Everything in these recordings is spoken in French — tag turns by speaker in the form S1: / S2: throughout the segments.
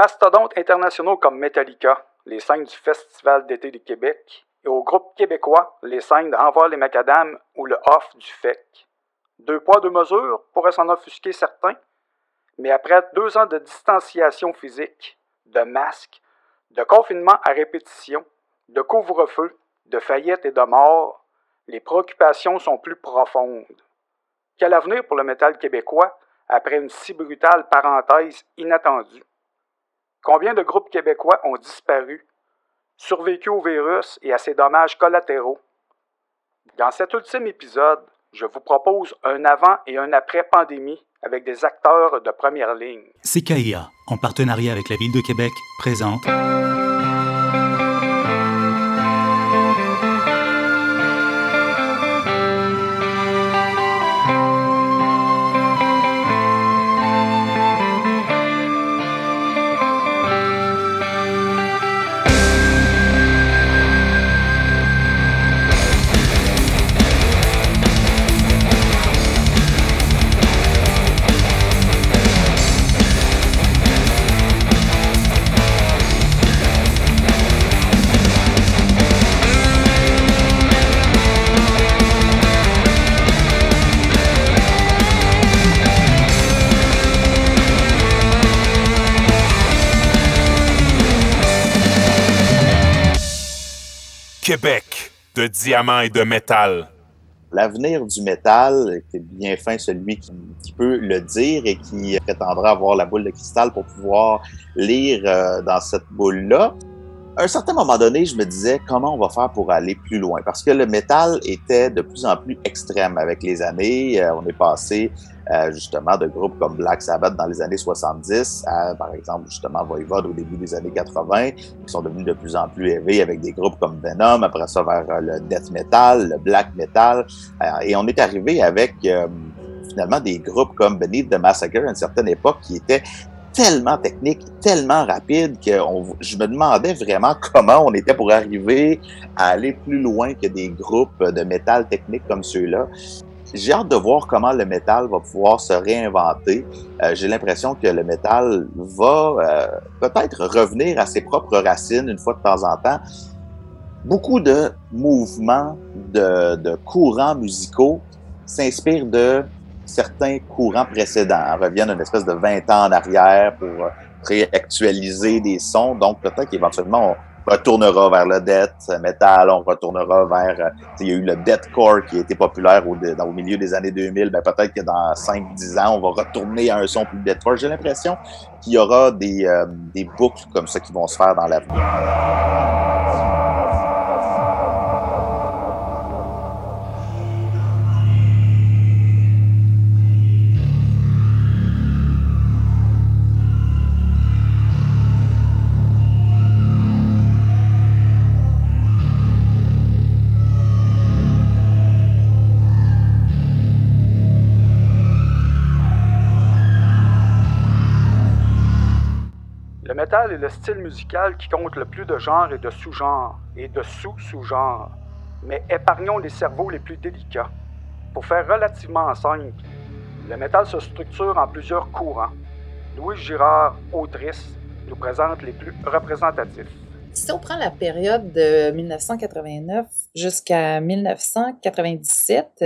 S1: mastodontes internationaux comme Metallica, les scènes du Festival d'été du Québec, et aux groupes québécois, les scènes d'Envoi les Macadam ou le Off du FEC. Deux poids, deux mesures pourraient s'en offusquer certains, mais après deux ans de distanciation physique, de masques, de confinement à répétition, de couvre-feu, de faillite et de mort, les préoccupations sont plus profondes. Quel avenir pour le métal québécois après une si brutale parenthèse inattendue? Combien de groupes québécois ont disparu, survécu au virus et à ses dommages collatéraux? Dans cet ultime épisode, je vous propose un avant et un après pandémie avec des acteurs de première ligne.
S2: CKIA, en partenariat avec la Ville de Québec, présente
S3: de diamants et de métal.
S4: L'avenir du métal, c'est bien fin celui qui, peut le dire et qui prétendra avoir la boule de cristal pour pouvoir lire euh, dans cette boule-là. À un certain moment donné, je me disais comment on va faire pour aller plus loin? Parce que le métal était de plus en plus extrême avec les années. Euh, on est passé justement de groupes comme Black Sabbath dans les années 70 à, par exemple, justement Voivod au début des années 80, qui sont devenus de plus en plus élevés avec des groupes comme Venom, après ça vers euh, le death metal, le black metal, euh, et on est arrivé avec euh, finalement des groupes comme Beneath the Massacre à une certaine époque qui étaient tellement technique, tellement rapide que je me demandais vraiment comment on était pour arriver à aller plus loin que des groupes de métal technique comme ceux-là. J'ai hâte de voir comment le métal va pouvoir se réinventer. Euh, J'ai l'impression que le métal va euh, peut-être revenir à ses propres racines une fois de temps en temps. Beaucoup de mouvements, de, de courants musicaux s'inspirent de certains courants précédents, reviennent une espèce de 20 ans en arrière pour réactualiser des sons. Donc, peut-être qu'éventuellement, retournera vers le death metal, on retournera vers... Il y a eu le deathcore qui a été populaire au milieu des années 2000. Ben, peut-être que dans 5-10 ans, on va retourner à un son plus deathcore. J'ai l'impression qu'il y aura des, euh, des boucles comme ça qui vont se faire dans l'avenir.
S1: Le métal est le style musical qui compte le plus de genres et de sous-genres, et de sous-sous-genres. Mais épargnons les cerveaux les plus délicats. Pour faire relativement simple, le métal se structure en plusieurs courants. Louis Girard, autrice, nous présente les plus représentatifs.
S5: Si on prend la période de 1989 jusqu'à 1997,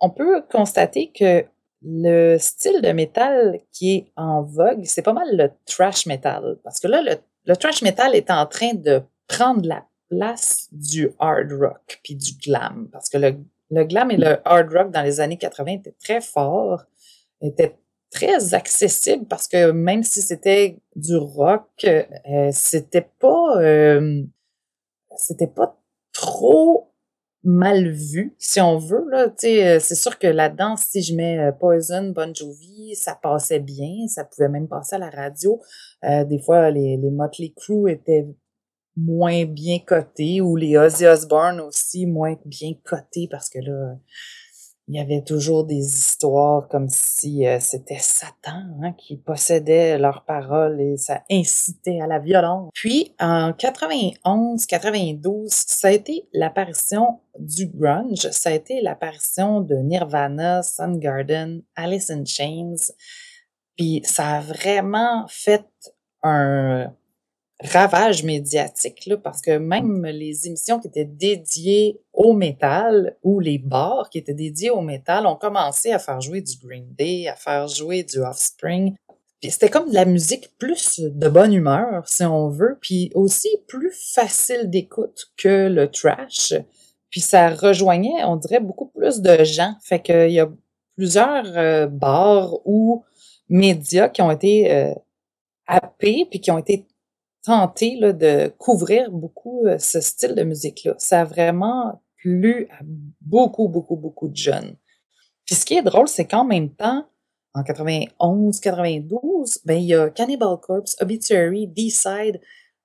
S5: on peut constater que le style de métal qui est en vogue, c'est pas mal le thrash metal. Parce que là, le, le, thrash metal est en train de prendre la place du hard rock puis du glam. Parce que le, le glam et le hard rock dans les années 80 étaient très forts, étaient très accessibles parce que même si c'était du rock, euh, c'était pas, euh, c'était pas trop mal vu, si on veut. Là, c'est sûr que là-dedans, si je mets Poison, Bon Jovi, ça passait bien, ça pouvait même passer à la radio. Euh, des fois, les, les Motley Crue étaient moins bien cotés ou les Ozzy Osbourne aussi moins bien cotés parce que là, il y avait toujours des histoires comme si euh, c'était Satan hein, qui possédait leurs paroles et ça incitait à la violence. Puis en 91, 92, ça a été l'apparition du grunge, ça a été l'apparition de Nirvana, Soundgarden, Alice in Chains. Puis ça a vraiment fait un ravage médiatique, là, parce que même les émissions qui étaient dédiées au métal ou les bars qui étaient dédiés au métal ont commencé à faire jouer du Green Day, à faire jouer du Offspring. Puis c'était comme de la musique plus de bonne humeur, si on veut, puis aussi plus facile d'écoute que le trash. Puis ça rejoignait, on dirait, beaucoup plus de gens. Fait qu'il y a plusieurs euh, bars ou médias qui ont été euh, happés puis qui ont été tenté là, de couvrir beaucoup euh, ce style de musique-là. Ça a vraiment plu à beaucoup, beaucoup, beaucoup de jeunes. Puis ce qui est drôle, c'est qu'en même temps, en 91, 92, ben, il y a Cannibal Corpse, Obituary, D-Side,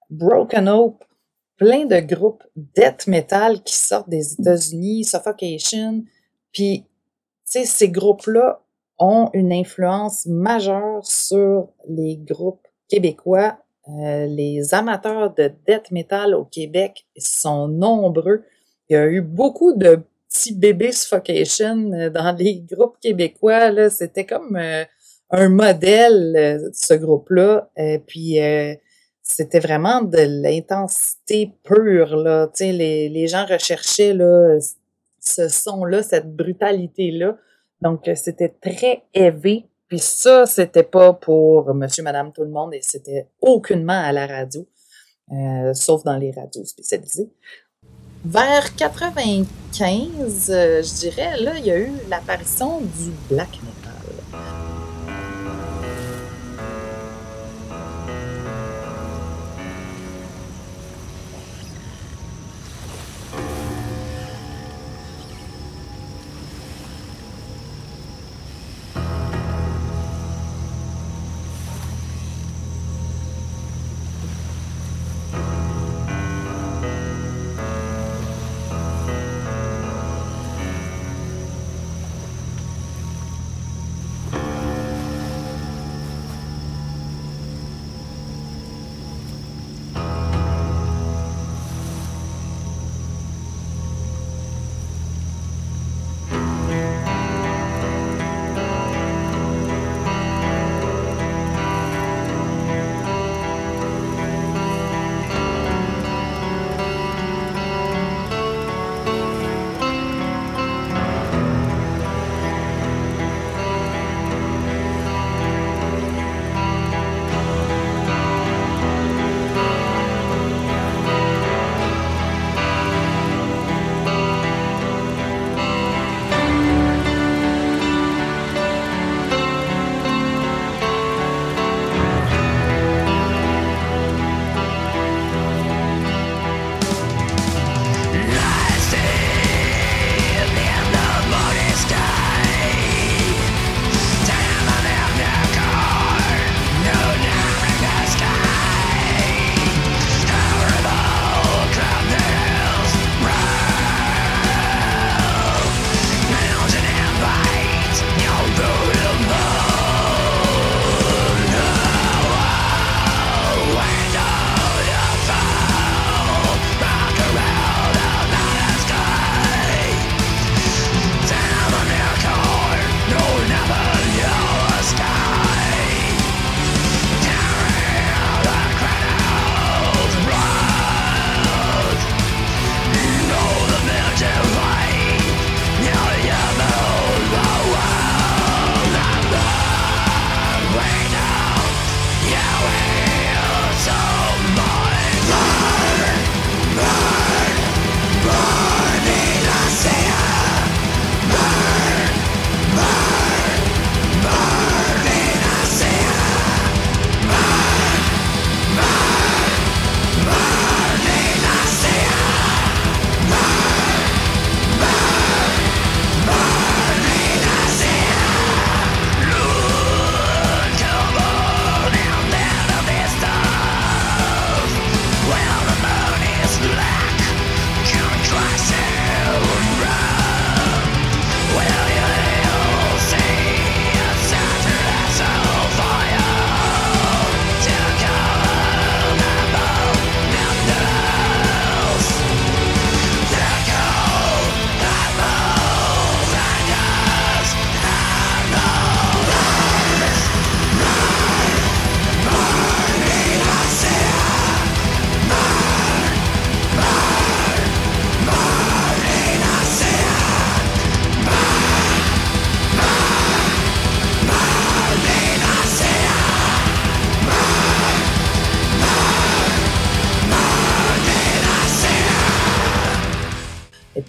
S5: Broken Hope, plein de groupes death metal qui sortent des États-Unis, Suffocation. Puis, ces groupes-là ont une influence majeure sur les groupes québécois euh, les amateurs de death metal au Québec sont nombreux. Il y a eu beaucoup de petits bébés suffocation euh, dans les groupes québécois. C'était comme euh, un modèle ce groupe-là. Et puis c'était vraiment de l'intensité pure. Les, gens recherchaient ce son-là, cette brutalité-là. Donc c'était très élevé puis ça, c'était pas pour monsieur, madame, tout le monde et c'était aucunement à la radio, euh, sauf dans les radios spécialisées. Vers 95, euh, je dirais, là, il y a eu l'apparition du black metal.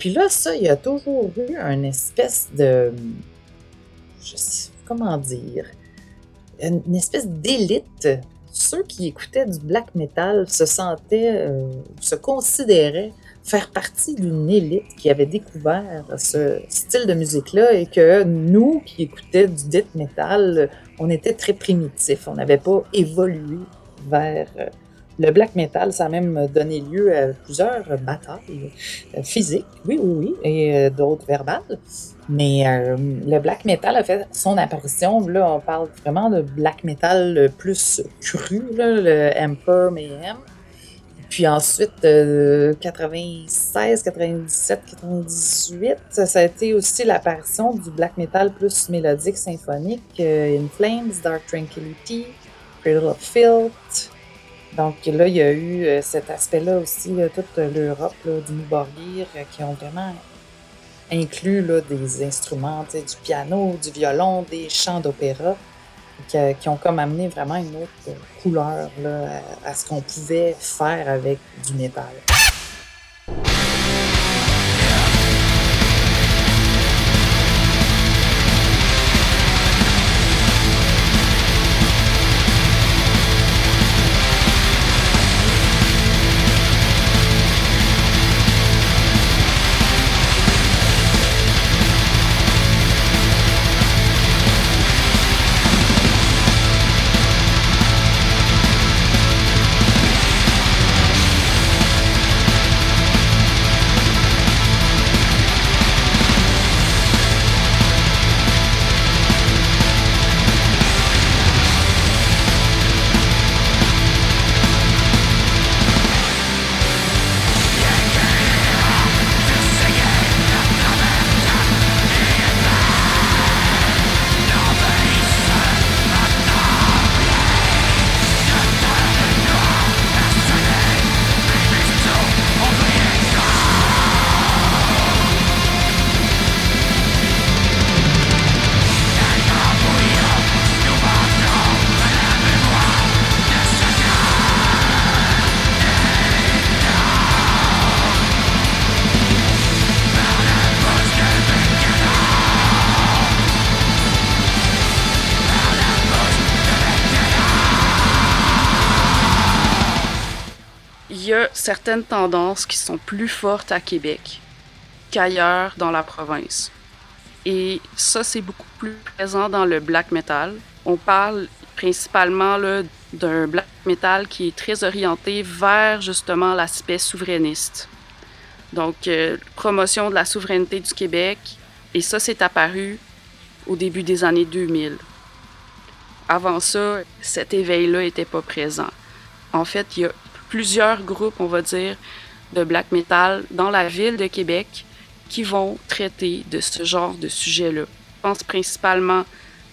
S5: Puis là, ça, il y a toujours eu une espèce de. Je sais comment dire. Une espèce d'élite. Ceux qui écoutaient du black metal se sentaient, euh, se considéraient faire partie d'une élite qui avait découvert ce style de musique-là et que nous qui écoutions du death metal, on était très primitifs. On n'avait pas évolué vers euh, le black metal, ça a même donné lieu à plusieurs batailles euh, physiques, oui, oui, oui, et euh, d'autres verbales. Mais euh, le black metal a fait son apparition. Là, on parle vraiment de black metal plus cru, le Emperor Mayhem. Puis ensuite, 96, 97, 98, ça, a été aussi l'apparition du black metal plus mélodique symphonique, In Flames, Dark Tranquility, Cradle of Filth, donc là, il y a eu euh, cet aspect-là aussi, toute l'Europe du Borgir, euh, qui ont vraiment inclus des instruments, du piano, du violon, des chants d'opéra, qui, ont comme amené vraiment une autre couleur à ce qu'on pouvait faire avec du métal.
S6: Certaines tendances qui sont plus fortes à Québec qu'ailleurs dans la province. Et ça, c'est beaucoup plus présent dans le black metal. On parle principalement d'un black metal qui est très orienté vers justement l'aspect souverainiste. Donc, euh, promotion de la souveraineté du Québec. Et ça, c'est apparu au début des années 2000. Avant ça, cet éveil-là n'était pas présent. En fait, il y a plusieurs groupes, on va dire, de black metal dans la ville de Québec qui vont traiter de ce genre de sujet-là. Je pense principalement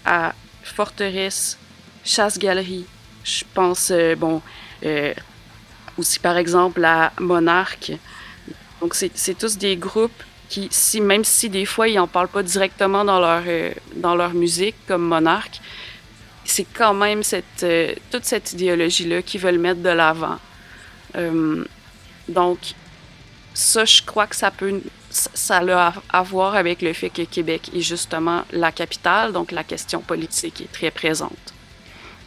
S6: à Forteresse, Chasse-Galerie. Je pense, euh, bon, euh, aussi par exemple à Monarque. Donc, c'est tous des groupes qui, si, même si des fois ils n'en parlent pas directement dans leur, euh, dans leur musique, comme Monarque, c'est quand même cette, toute cette idéologie-là qu'ils veulent mettre de l'avant. Euh, donc, ça, je crois que ça peut, ça a à voir avec le fait que Québec est justement la capitale, donc la question politique est très présente.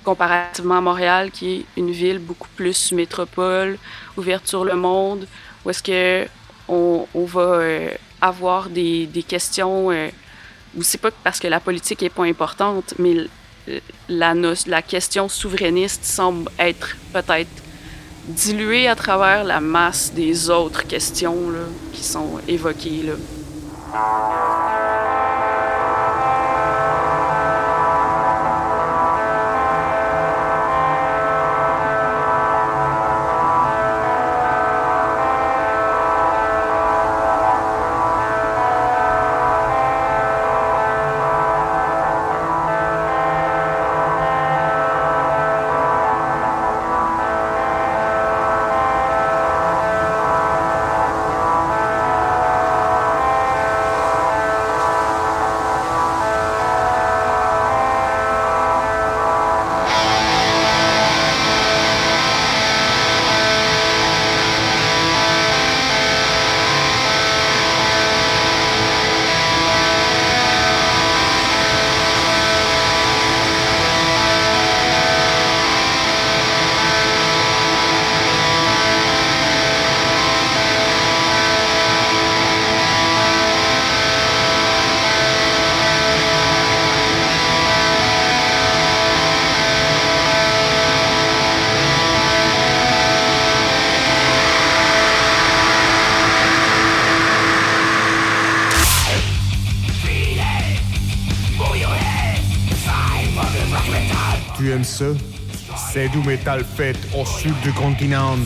S6: Comparativement à Montréal, qui est une ville beaucoup plus métropole, ouverte sur le monde, où est-ce que on, va euh, avoir des, questions, euh, ou c'est pas parce que la politique est pas importante, mais la question souverainiste semble être peut-être dilué à travers la masse des autres questions qui sont évoquées. Là.
S7: Du métal fait au sud du continent.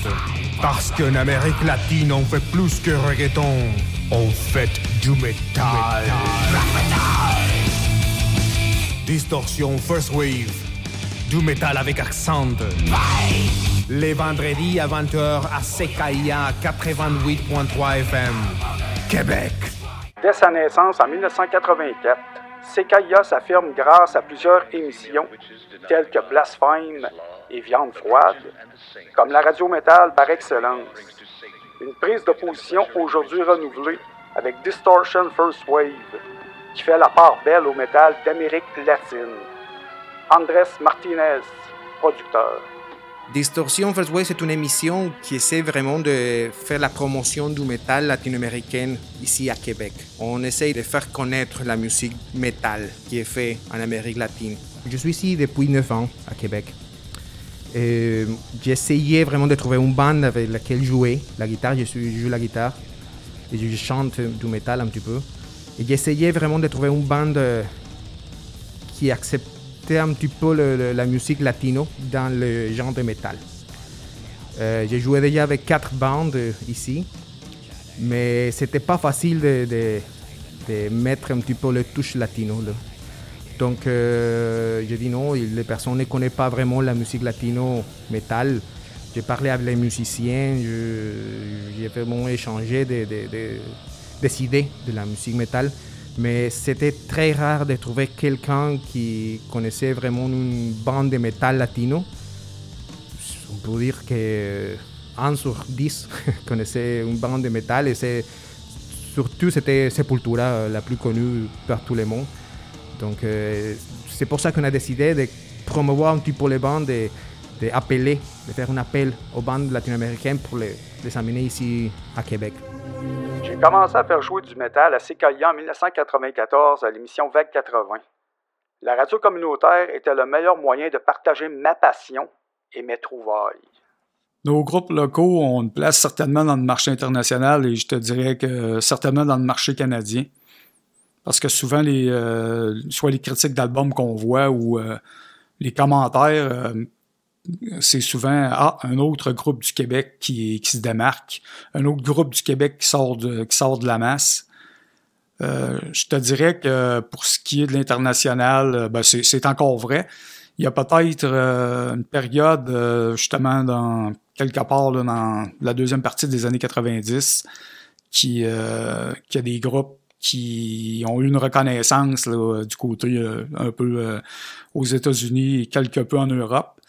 S7: Parce qu'en Amérique latine, on fait plus que reggaeton. On fait du métal. Distorsion First Wave. Du métal avec accent. Les vendredis à 20h à CKIA 88.3 FM. Québec.
S1: Dès sa naissance en 1984, CKIA s'affirme grâce à plusieurs émissions telles que Blasphème et Viande froide, comme la radio métal par excellence. Une prise de position aujourd'hui renouvelée avec Distortion First Wave, qui fait la part belle au métal d'Amérique latine. Andrés Martinez, producteur.
S8: Distorsion First Wave, c'est une émission qui essaie vraiment de faire la promotion du métal latino-américain ici à Québec. On essaie de faire connaître la musique métal qui est faite en Amérique latine. Je suis ici depuis 9 ans à Québec. Euh, J'essayais vraiment de trouver une bande avec laquelle jouer la guitare. Je, joue la guitare et je chante du métal un petit peu. Et j'essayais vraiment de trouver une bande euh, qui acceptait un petit peu la musique latino dans le genre de métal. Euh, j'ai joué déjà avec quatre bandes ici, mais c'était pas facile de, mettre un petit peu le touche latino. Donc euh, j'ai dit non, les personnes ne connaissent pas vraiment la musique latino métal. J'ai parlé avec les musiciens, j'ai vraiment échangé des, idées de la musique métal. Mais c'était très rare de trouver quelqu'un qui connaissait vraiment une bande de métal latino. On peut dire que 1 sur 10 connaissait une bande de métal et c'est surtout c'était Sepultura euh, la plus connue par tout le monde. Donc euh, c'est pour ça qu'on a décidé de promouvoir un petit peu les bandes et d'appeler, de faire un appel aux bandes latino-américaines pour les, les amener ici à Québec.
S1: J'ai commencé à faire jouer du métal à CKIA en 1994 à l'émission Vague 80. La radio communautaire était le meilleur moyen de partager ma passion et mes trouvailles.
S9: Nos groupes locaux ont une place certainement dans le marché international et je te dirais que certainement dans le marché canadien. Parce que souvent, les, euh, soit les critiques d'albums qu'on voit ou euh, les commentaires, euh, c'est souvent ah, un autre groupe du Québec qui, qui se démarque, un autre groupe du Québec qui sort de, qui sort de la masse. Euh, je te dirais que pour ce qui est de l'international, euh, ben c'est encore vrai. Il y a peut-être euh, une période, justement, dans quelque part là, dans la deuxième partie des années 90, qui, qui a des groupes qui ont eu une reconnaissance du côté euh, un peu euh, aux États-Unis et quelque peu en Europe.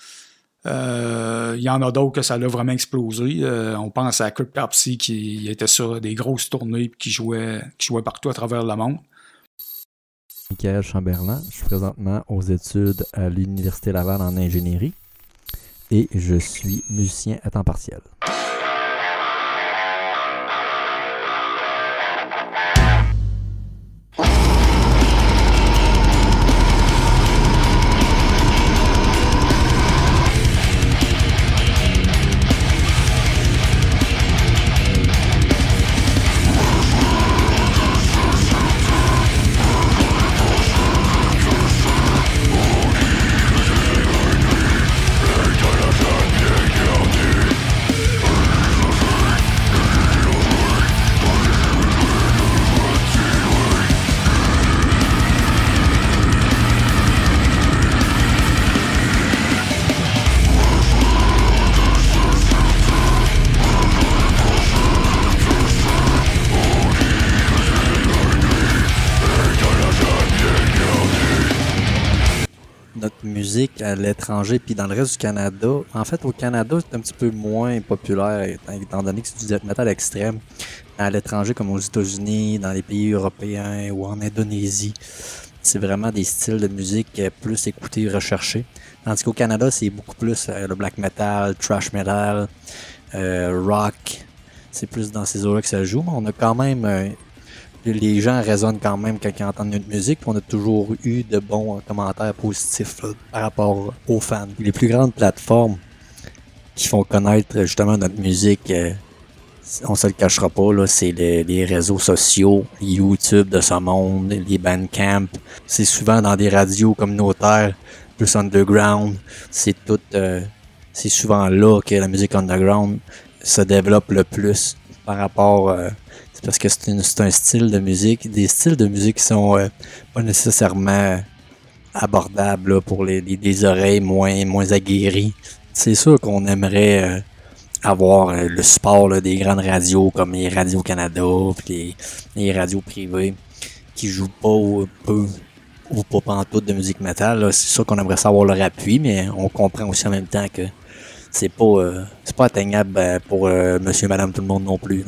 S9: Euh, Il y en a d'autres que ça a vraiment explosé. On pense à Kirk qui était sur des grosses tournées et qui jouait, qui jouait partout à travers le monde.
S10: Michael Chamberlain. Je suis présentement aux études à l'Université Laval en ingénierie et je suis musicien à temps partiel. L'étranger puis dans le reste du Canada, en fait au Canada c'est un petit peu moins populaire étant- donné que c'est du metal extrême. À l'étranger comme aux États-Unis, dans les pays européens ou en Indonésie, c'est vraiment des styles de musique euh, plus écoutés recherchés. Tandis qu'au Canada, c'est beaucoup plus euh, le black metal, trash metal, euh, rock. C'est plus dans ces eaux-là que ça joue. On a quand même. Les gens résonnent quand même quand ils entendent notre musique. On a toujours eu de bons commentaires positifs par rapport aux fans. Les plus grandes plateformes qui font connaître justement notre musique, euh, on se le cachera pas, c'est les, réseaux sociaux, YouTube de ce monde, les bandcamp. C'est souvent dans des radios communautaires plus underground. C'est tout, euh, c'est souvent là que la musique underground se développe le plus par rapport. Euh, c'est parce que c'est, un style de musique, des styles de musique qui sont euh, pas nécessairement abordables pour les, les, oreilles moins moins aguerries. C'est sûr qu'on aimerait avoir le support des grandes radios comme les radios Canada, puis les, radios privées qui jouent pas peu ou pas en tout de musique métal. C'est sûr qu'on aimerait savoir leur appui, mais on comprend aussi en même temps que c'est pas euh, c'est pas atteignable ben, pour euh, monsieur, madame, tout le monde non plus.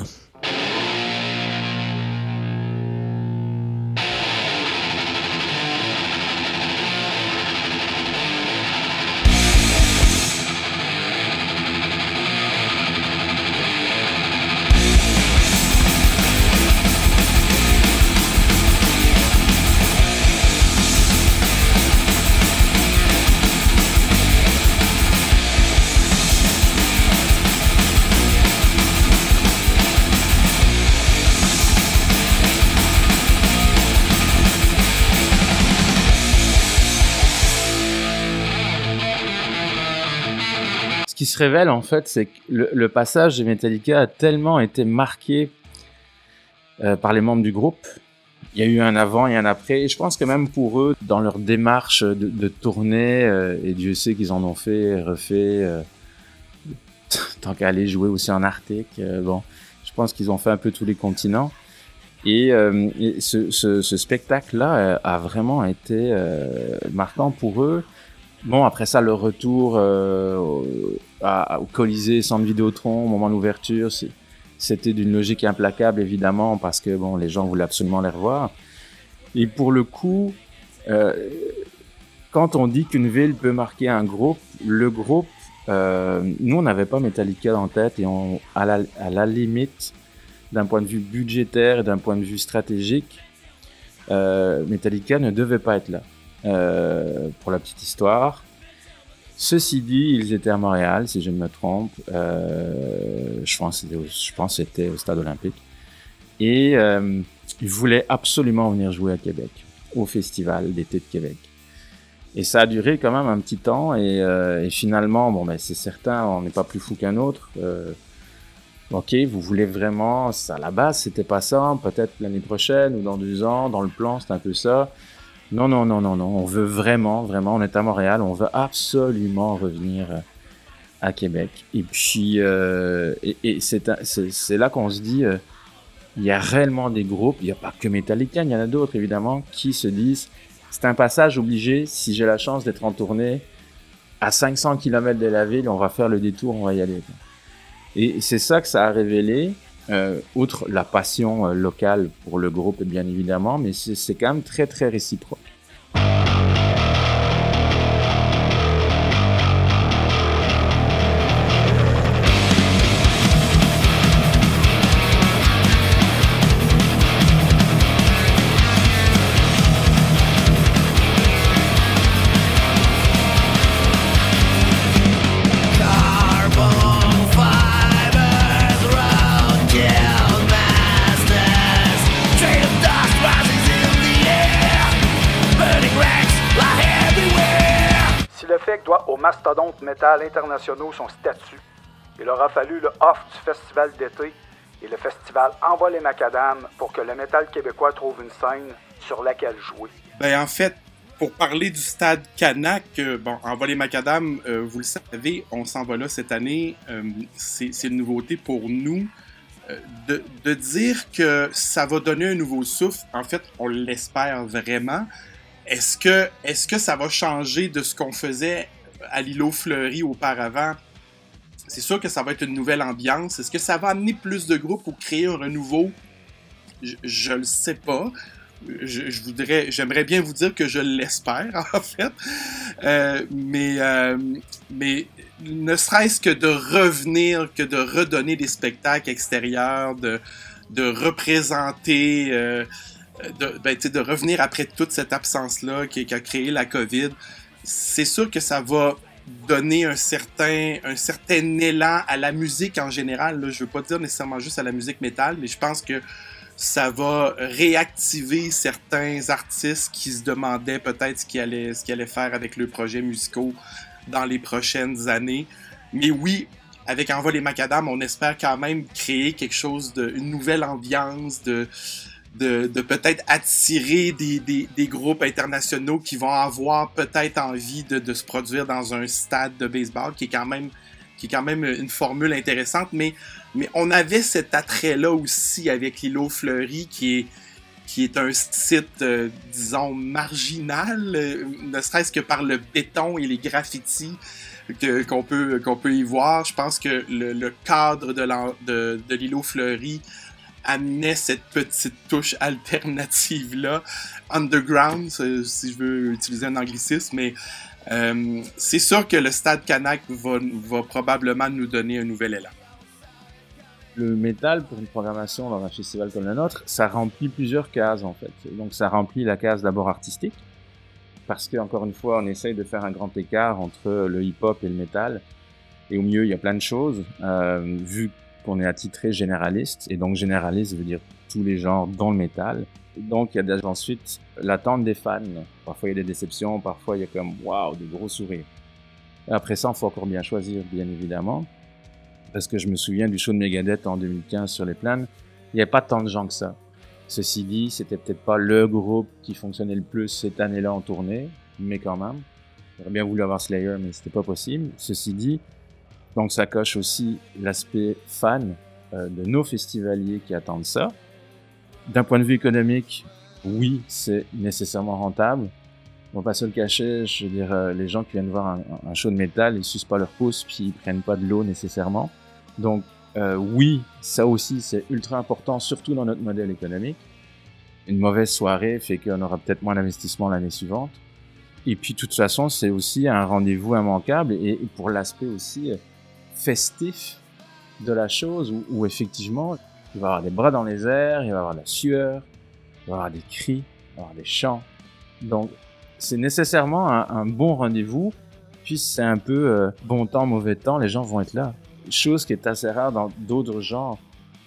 S11: Se révèle en fait, c'est que le, passage de Metallica a tellement été marqué euh, par les membres du groupe. Il y a eu un avant et un après. Et je pense que même pour eux, dans leur démarche de, tournée, euh, et Dieu sait qu'ils en ont fait, refait, euh, tant qu'à aller jouer aussi en Arctique. bon, je pense qu'ils ont fait un peu tous les continents. Et, ce spectacle-là a vraiment été marquant pour eux. Bon, après ça, le retour euh, au Colisée, centre Vidéotron, au moment d'ouverture, c'était d'une logique implacable, évidemment, parce que les gens voulaient absolument les revoir. Et pour le coup, euh, quand on dit qu'une ville peut marquer un groupe, le groupe, euh, nous, on n'avait pas Metallica en tête et on, à la, à la limite, d'un point de vue budgétaire d'un point de vue stratégique, Metallica ne devait pas être là. Euh, pour la petite histoire. Ceci dit, ils étaient à Montréal, si je ne me trompe. Euh, je pense que c'était au stade olympique. Et euh, ils voulaient absolument venir jouer à Québec, au festival d'été de Québec. Et ça a duré quand même un petit temps. Et, et finalement, bon, ben, c'est certain, on n'est pas plus fou qu'un autre. ok, vous voulez vraiment, ça, à la base, c'était pas ça. Peut-être l'année prochaine ou dans deux ans, dans le plan, c'est un peu ça. Non, non, non, non, non. On veut vraiment, vraiment, on est à Montréal, on veut absolument revenir euh, à Québec. Et puis, euh, et, c'est là qu'on se dit, euh, il y a réellement des groupes, il n'y a pas que Metallica, il y en a d'autres évidemment, qui se disent, c'est un passage obligé, si j'ai la chance d'être en tournée, à 500 km de la ville, on va faire le détour, on va y aller. Et c'est ça que ça a révélé. Euh, outre la passion euh, locale pour le groupe, bien évidemment, mais c'est quand même très, très réciproque.
S1: Mastodontes métal internationaux son statut. Il aura fallu le off du festival d'été et le festival Envoie les macadam pour que le métal québécois trouve une scène sur laquelle jouer.
S12: Ben en fait, pour parler du stade Canac, euh, bon, Envoie les macadam, euh, vous le savez, on s'en va là cette année. Euh, c'est une nouveauté pour nous. De, de, dire que ça va donner un nouveau souffle, en fait, on l'espère vraiment. Est-ce que, ça va changer de ce qu'on faisait à l'îlot fleuri auparavant, c'est sûr que ça va être une nouvelle ambiance. Est-ce que ça va amener plus de groupes ou créer un renouveau? Je, ne le sais pas. J'aimerais bien vous dire que je l'espère en fait, euh, mais euh, mais ne serait-ce que de revenir, que de redonner des spectacles extérieurs, de de représenter, euh, de, ben, de revenir après toute cette absence là qui, a créé la COVID c'est sûr que ça va donner un certain, un certain élan à la musique en général. Je veux pas dire nécessairement juste à la musique métal, mais je pense que ça va réactiver certains artistes qui se demandaient peut-être ce qu'ils allaient, allaient faire avec leurs projets musicaux dans les prochaines années. Mais oui, avec Envol les Macadam, on espère quand même créer quelque chose de, une nouvelle ambiance, de, de, peut-être attirer des, des, groupes internationaux qui vont avoir peut-être envie de, se produire dans un stade de baseball, qui est quand même, qui est quand même une formule intéressante, mais, mais on avait cet attrait-là aussi avec l'îlot Fleury, qui est, qui est un site, euh, disons, marginal, euh, ne serait-ce que par le béton et les graffitis qu'on peut, peut y voir. Je pense que le, cadre de l'îlot Fleury amenait cette petite touche alternative-là, underground, si je veux utiliser un anglicisme, mais euh, c'est sûr que le Stade Canac va, va probablement nous donner un nouvel élan.
S11: Le métal, pour une programmation dans un festival comme le nôtre, ça remplit plusieurs cases en fait. Donc ça remplit la case d'abord artistique, parce qu'encore une fois, on essaye de faire un grand écart entre le hip-hop et le métal. Et au milieu, il y a plein de choses. Euh, vu qu'on est attitré généraliste, et donc généraliste veut dire tous les genres dans le métal. Donc il y a ensuite l'attente des fans. Parfois il y a des déceptions, parfois il y a comme waouh, de gros sourires. Après ça, il faut encore bien choisir, bien évidemment. Parce que je me souviens du show de Megadeth en 2015 sur les plaines, il n'y avait pas tant de gens que ça. Ceci dit, c'était peut-être pas le groupe qui fonctionnait le plus cette année-là en tournée, mais quand même. J'aurais bien voulu avoir Slayer, mais c'était pas possible. Ceci dit, donc ça coche aussi l'aspect fan euh, de nos festivaliers qui attendent ça. D'un point de vue économique, oui, c'est nécessairement rentable. On va pas se le cacher, je veux dire, euh, les gens qui viennent voir un, un, show de métal, ils sucent pas leur pouce puis ils prennent pas de l'eau nécessairement. Donc euh, oui, ça aussi c'est ultra important, surtout dans notre modèle économique. Une mauvaise soirée fait qu'on aura peut-être moins d'investissement l'année suivante. Et puis de toute façon, c'est aussi un rendez-vous immanquable et, pour l'aspect aussi euh, festif de la chose où, où, effectivement il va y avoir des bras dans les airs, il va y avoir de la sueur, il va y avoir des cris, il va y avoir des chants. Donc c'est nécessairement un, bon rendez-vous. Puis c'est un peu euh, bon temps, mauvais temps, les gens vont être là. Chose qui est assez rare dans d'autres genres.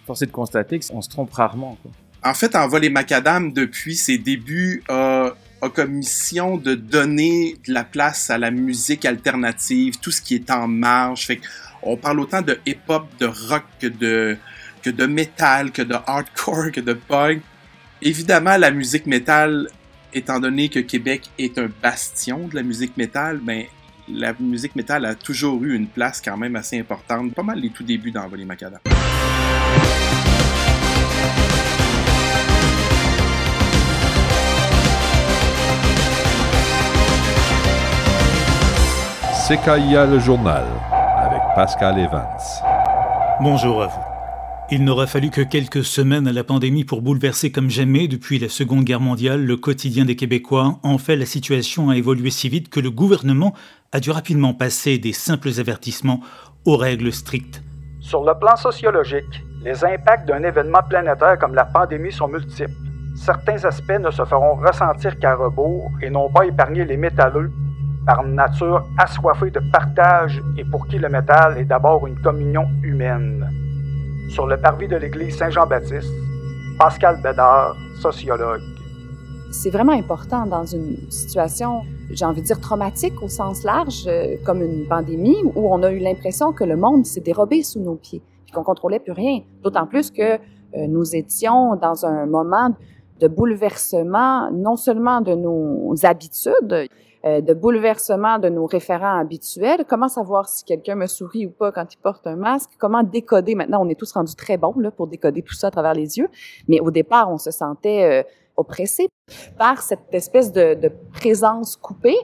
S11: Force est de constater qu'on se trompe rarement. Quoi.
S12: En fait, Envol les Macadam, depuis ses débuts, a, a comme mission de donner de la place à la musique alternative, tout ce qui est en marge. Fait on parle autant de hip-hop, de rock que de, que que de hardcore, que de punk. Évidemment, la musique metal, étant donné que Québec est un bastion de la musique metal, ben, la musique metal a toujours eu une place quand même assez importante, pas mal les tout débuts dans les Macadam.
S13: CKIA le journal Pascal Evans.
S2: Bonjour à vous. Il n'aura fallu que quelques semaines à la pandémie pour bouleverser comme jamais depuis la Seconde Guerre mondiale le quotidien des Québécois. En fait, la situation a évolué si vite que le gouvernement a dû rapidement passer des simples avertissements aux règles strictes.
S1: Sur le plan sociologique, les impacts d'un événement planétaire comme la pandémie sont multiples. Certains aspects ne se feront ressentir qu'à rebours et n'ont pas épargné les métalleux, par nature assoiffés de partage et pour qui le métal est d'abord une communion humaine. Sur le parvis de l'église Saint-Jean-Baptiste, Pascal Bédard, sociologue.
S14: C'est vraiment important dans une situation, j'ai envie de dire traumatique au sens large, euh, comme une pandémie, où on a eu l'impression que le monde s'est dérobé sous nos pieds, et qu'on contrôlait plus rien. D'autant plus que euh, nous étions dans un moment de bouleversement, non seulement de nos habitudes, euh, de bouleversement de nos référents habituels. Comment savoir si quelqu'un me sourit ou pas quand il porte un masque? Comment décoder? Maintenant, on est tous rendus très bons là, pour décoder tout ça à travers les yeux. Mais au départ, on se sentait euh, oppressé par cette espèce de, de, présence coupée.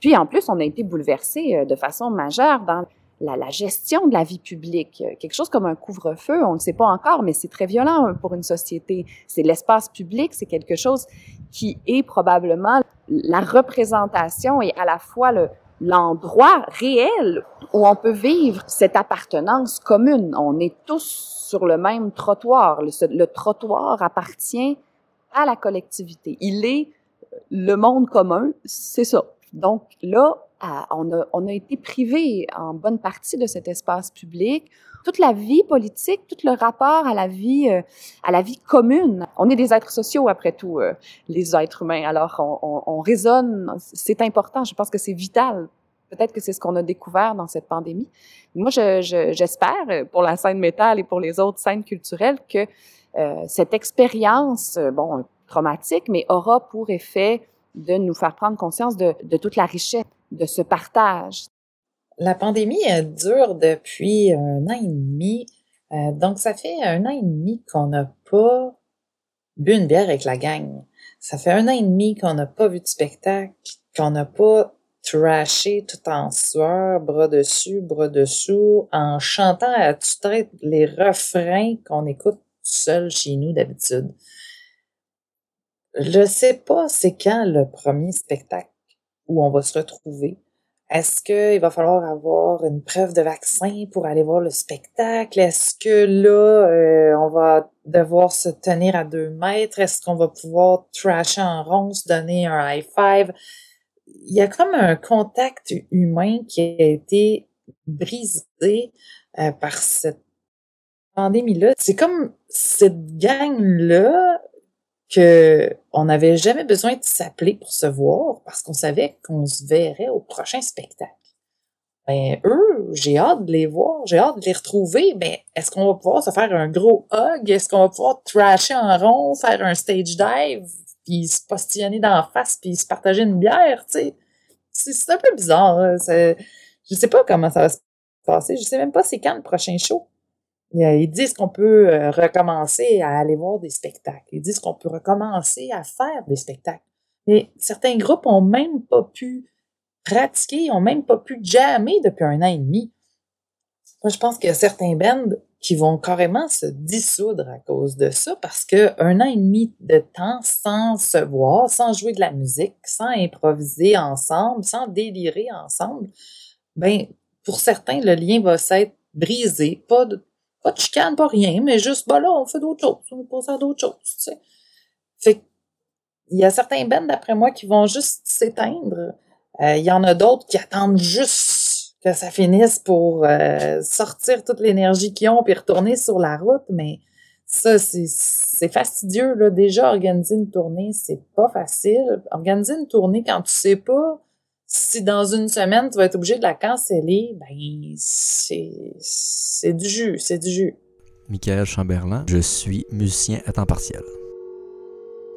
S14: Puis en plus, on a été bouleversé euh, de façon majeure dans la, la, gestion de la vie publique. Quelque chose comme un couvre-feu, on ne sait pas encore, mais c'est très violent hein, pour une société. C'est l'espace public, c'est quelque chose qui est probablement la représentation et à la fois le, l'endroit réel où on peut vivre cette appartenance commune. On est tous sur le même trottoir. Le, le, trottoir appartient à la collectivité. Il est le monde commun, c'est ça. Donc là, on, a, on a été privé en bonne partie de cet espace public. Toute la vie politique, tout le rapport à la vie, euh, à la vie commune. On est des êtres sociaux après tout, euh, les êtres humains. Alors on, on, on raisonne. C'est important. Je pense que c'est vital. Peut-être que c'est ce qu'on a découvert dans cette pandémie. Moi, j'espère je, pour la scène métal et pour les autres scènes culturelles que euh, cette expérience, bon, traumatique, mais aura pour effet de nous faire prendre conscience de, de toute la richesse de ce partage.
S5: La pandémie dure depuis un an et demi. Euh, donc, ça fait un an et demi qu'on n'a pas bu une bière avec la gang. Ça fait un an et demi qu'on n'a pas vu de spectacle, qu'on n'a pas trashé tout en sueur, bras dessus, bras dessous, en chantant à tue-tête les refrains qu'on écoute seul chez nous d'habitude. Je sais pas c'est quand le premier spectacle où on va se retrouver. Est-ce qu'il va falloir avoir une preuve de vaccin pour aller voir le spectacle? Est-ce que là, euh, on va devoir se tenir à deux mètres? Est-ce qu'on va pouvoir trasher en rond, se donner un high five? Il y a comme un contact humain qui a été brisé euh, par cette pandémie-là. C'est comme cette gang-là que on n'avait jamais besoin de s'appeler pour se voir parce qu'on savait qu'on se verrait au prochain spectacle. Ben, eux, j'ai hâte de les voir, j'ai hâte de les retrouver. Ben, est-ce qu'on va pouvoir se faire un gros hug? Est-ce qu'on va pouvoir trasher en rond, faire un stage dive, puis se postillonner d'en face, puis se partager une bière, tu sais? C'est un peu bizarre. Hein? Je sais pas comment ça va se passer. Je sais même pas c'est quand le prochain show. Ils disent qu'on peut euh, recommencer à aller voir des spectacles. Ils disent qu'on peut recommencer à faire des spectacles. Mais certains groupes ont même pas pu pratiquer, ont même pas pu jammer depuis un an et demi. Moi, je pense qu'il y a certains bands qui vont carrément se dissoudre à cause de ça parce que un an et demi de temps sans se voir, sans jouer de la musique, sans improviser ensemble, sans délirer ensemble, ben, pour certains, le lien va s'être brisé. Pas de, pas de chicane, pas rien, mais juste, bah là, on fait d'autres choses. On passe à d'autres choses, tu sais. Fait il y a certains bands, d'après moi, qui vont juste s'éteindre. Euh, il y en a d'autres qui attendent juste que ça finisse pour euh, sortir toute l'énergie qu'ils ont puis retourner sur la route, mais ça, c'est fastidieux, là. Déjà, organiser une tournée, c'est pas facile. Organiser une tournée quand tu sais pas si dans une semaine, tu vas être obligé de la canceller, ben, c'est du jus, c'est du jus.
S10: Michael Chamberlain, je suis musicien à temps partiel.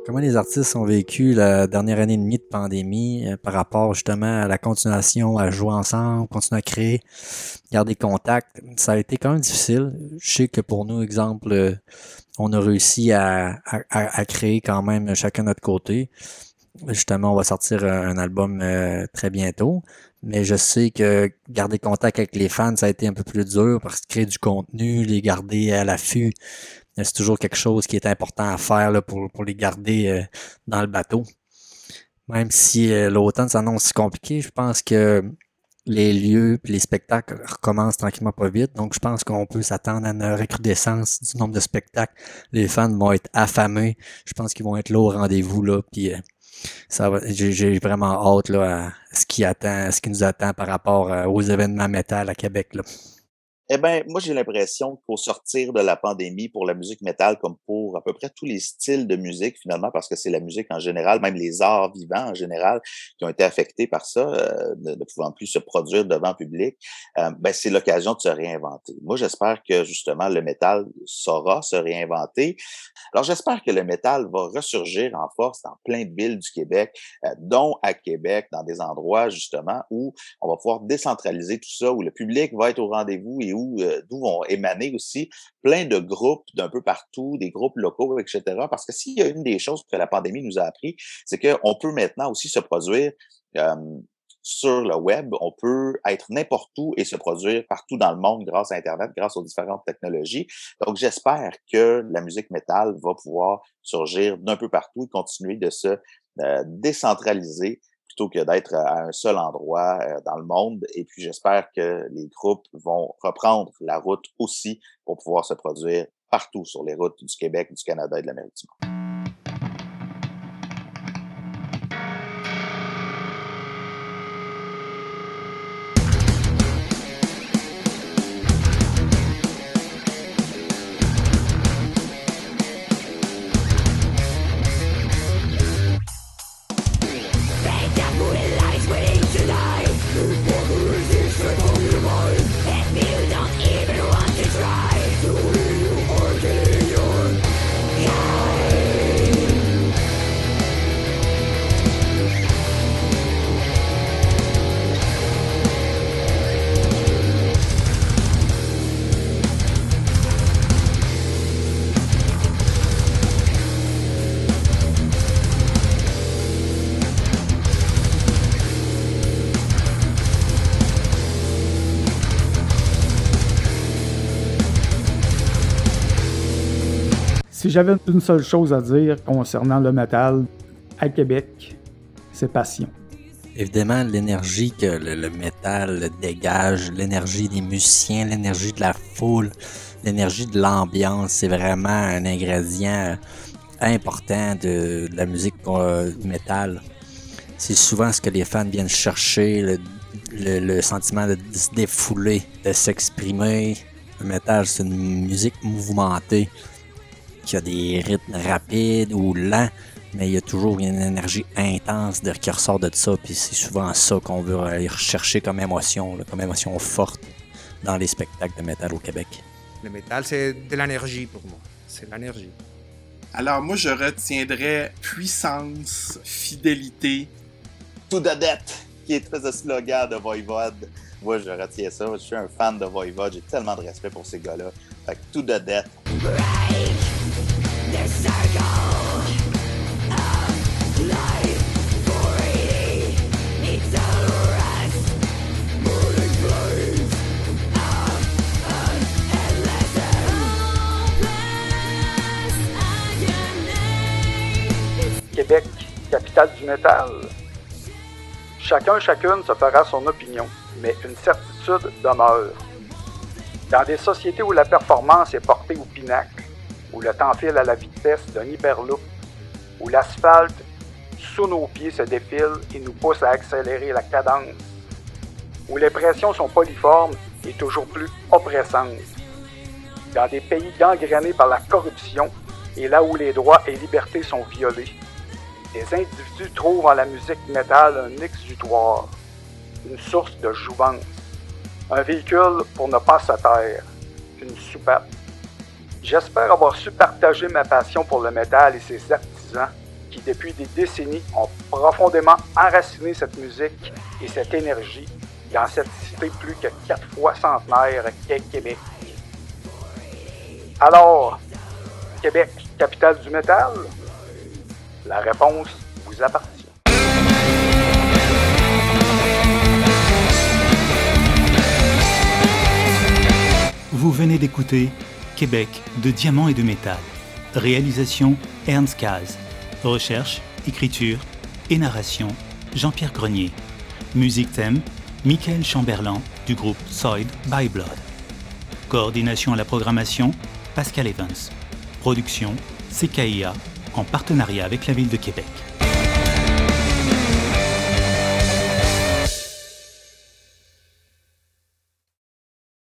S10: Comment les artistes ont vécu la dernière année et demie de pandémie euh, par rapport justement à la continuation à jouer ensemble, continuer à créer, garder contact, ça a été quand même difficile. Je sais que pour nous, exemple, euh, on a réussi à, à, à créer quand même chacun de notre côté. Justement, on va sortir un album euh, très bientôt. Mais je sais que garder contact avec les fans, ça a été un peu plus dur parce que créer du contenu, les garder à l'affût, euh, c'est toujours quelque chose qui est important à faire là, pour, pour les garder euh, dans le bateau. Même si l'automne s'annonce si compliqué, je pense que les lieux et les spectacles recommencent tranquillement pas vite. Donc, je pense qu'on peut s'attendre à une recrudescence du nombre de spectacles. Les fans vont être affamés. Je pense qu'ils vont être là au rendez-vous. Là, puis, ça va, j'ai vraiment hâte là, à ce qui attend, ce qui nous attend par rapport euh, aux événements métal à Québec. Là.
S4: Eh bien, moi, j'ai l'impression qu'au sortir de la pandémie, pour la musique métal, comme pour à peu près tous les styles de musique, finalement, parce que c'est la musique en général, même les arts vivants en général, qui ont été affectés par ça, euh, ne, pouvant plus se produire devant public, euh, ben, c'est l'occasion de se réinventer. Moi, j'espère que, justement, le métal saura se réinventer. Alors, j'espère que le métal va ressurgir en force dans plein de villes du Québec, euh, dont à Québec, dans des endroits, justement, où on va pouvoir décentraliser tout ça, où le public va être au rendez-vous et euh, d'où vont émaner aussi plein de groupes d'un peu partout, des groupes locaux, etc. Parce que s'il y a une des choses que la pandémie nous a appris, c'est qu'on peut maintenant aussi se produire sur le web, on peut être n'importe où et se produire partout dans le monde grâce à Internet, grâce aux différentes technologies. Donc, j'espère que la musique métal va pouvoir surgir d'un peu partout et continuer de se euh, décentraliser plutôt que d'être à un seul endroit euh, dans le monde. Et puis j'espère que les groupes vont reprendre la route aussi pour pouvoir se produire partout sur les routes du Québec, du Canada et de l'Amérique du Nord.
S9: J'avais une seule chose à dire concernant le métal à Québec, c'est passion.
S10: Évidemment, l'énergie que le, métal dégage, l'énergie des musiciens, l'énergie de la foule, l'énergie de l'ambiance, c'est vraiment un ingrédient important de, la musique euh, métal. C'est souvent ce que les fans viennent chercher, le, sentiment de, se défouler, de s'exprimer. Le métal, c'est une musique mouvementée qui a des rythmes rapides ou lents, mais il y a toujours une énergie intense de, qui ressort de ça. Puis c'est souvent ça qu'on veut aller rechercher comme émotion, comme émotion forte dans les spectacles de métal au Québec.
S8: Le métal, c'est de l'énergie pour moi. C'est l'énergie.
S12: Alors moi, je retiendrai puissance, fidélité.
S4: Tout de dette, qui est très le slogan de Voivode. Moi, je retiens ça. Je suis un fan de Voivode. J'ai tellement de respect pour ces gars-là. Fait que tout de dette.
S1: Québec, capitale du métal. Chacun, chacune se fera son opinion, mais une certitude demeure. Dans des sociétés où la performance est portée au pinacle, où le temps file à la vitesse d'un hyperloop, où l'asphalte sous nos pieds se défile et nous pousse à accélérer la cadence, où les pressions sont poliformes et toujours plus oppressantes. Dans des pays gangrénés par la corruption et là où les droits et libertés sont violés, les individus trouvent en la musique métal un exutoire, une source de jouvence, un véhicule pour ne pas se taire, une soupape. J'espère avoir su partager ma passion pour le métal et ses artisans qui, depuis des décennies, ont profondément enraciné cette musique et cette énergie dans cette cité plus que quatre fois centenaire qu'est Québec. Alors, Québec, capitale du métal? La réponse vous appartient.
S2: Vous venez d'écouter Québec de diamants et de métal. Réalisation Ernst Kaz. Recherche, écriture et narration Jean-Pierre Grenier. Musique thème Michael Chamberlain du groupe Soid by Blood. Coordination à la programmation Pascal Evans. Production CKIA en partenariat avec la ville de Québec.